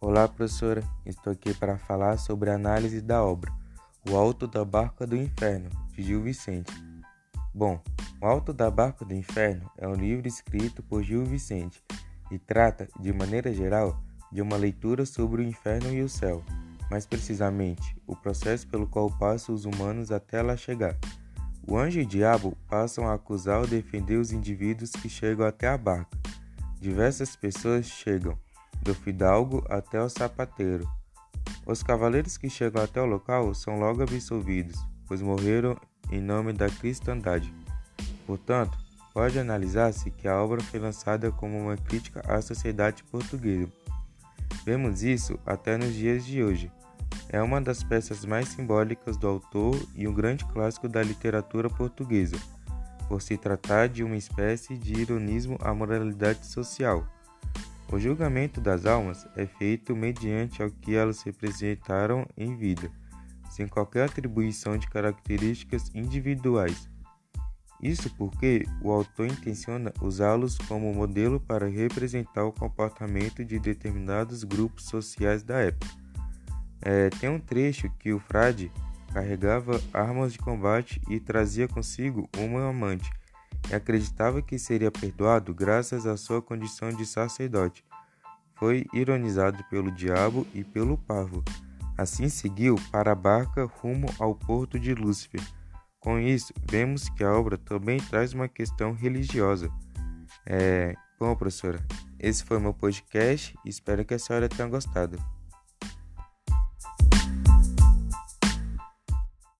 Olá, professora. Estou aqui para falar sobre a análise da obra O Alto da Barca do Inferno, de Gil Vicente. Bom, O Alto da Barca do Inferno é um livro escrito por Gil Vicente e trata, de maneira geral, de uma leitura sobre o inferno e o céu, mais precisamente, o processo pelo qual passam os humanos até lá chegar. O anjo e o diabo passam a acusar ou defender os indivíduos que chegam até a barca. Diversas pessoas chegam do fidalgo até o sapateiro. Os cavaleiros que chegam até o local são logo absolvidos, pois morreram em nome da cristandade. Portanto, pode analisar-se que a obra foi lançada como uma crítica à sociedade portuguesa. Vemos isso até nos dias de hoje. É uma das peças mais simbólicas do autor e um grande clássico da literatura portuguesa, por se tratar de uma espécie de ironismo à moralidade social. O julgamento das almas é feito mediante ao que elas representaram em vida, sem qualquer atribuição de características individuais. Isso porque o autor intenciona usá-los como modelo para representar o comportamento de determinados grupos sociais da época. É, tem um trecho que o frade carregava armas de combate e trazia consigo uma amante, e acreditava que seria perdoado graças à sua condição de sacerdote. Foi ironizado pelo diabo e pelo pavo. Assim seguiu para a barca rumo ao porto de Lúcifer. Com isso, vemos que a obra também traz uma questão religiosa. É... Bom, professora, esse foi meu podcast. Espero que a senhora tenha gostado.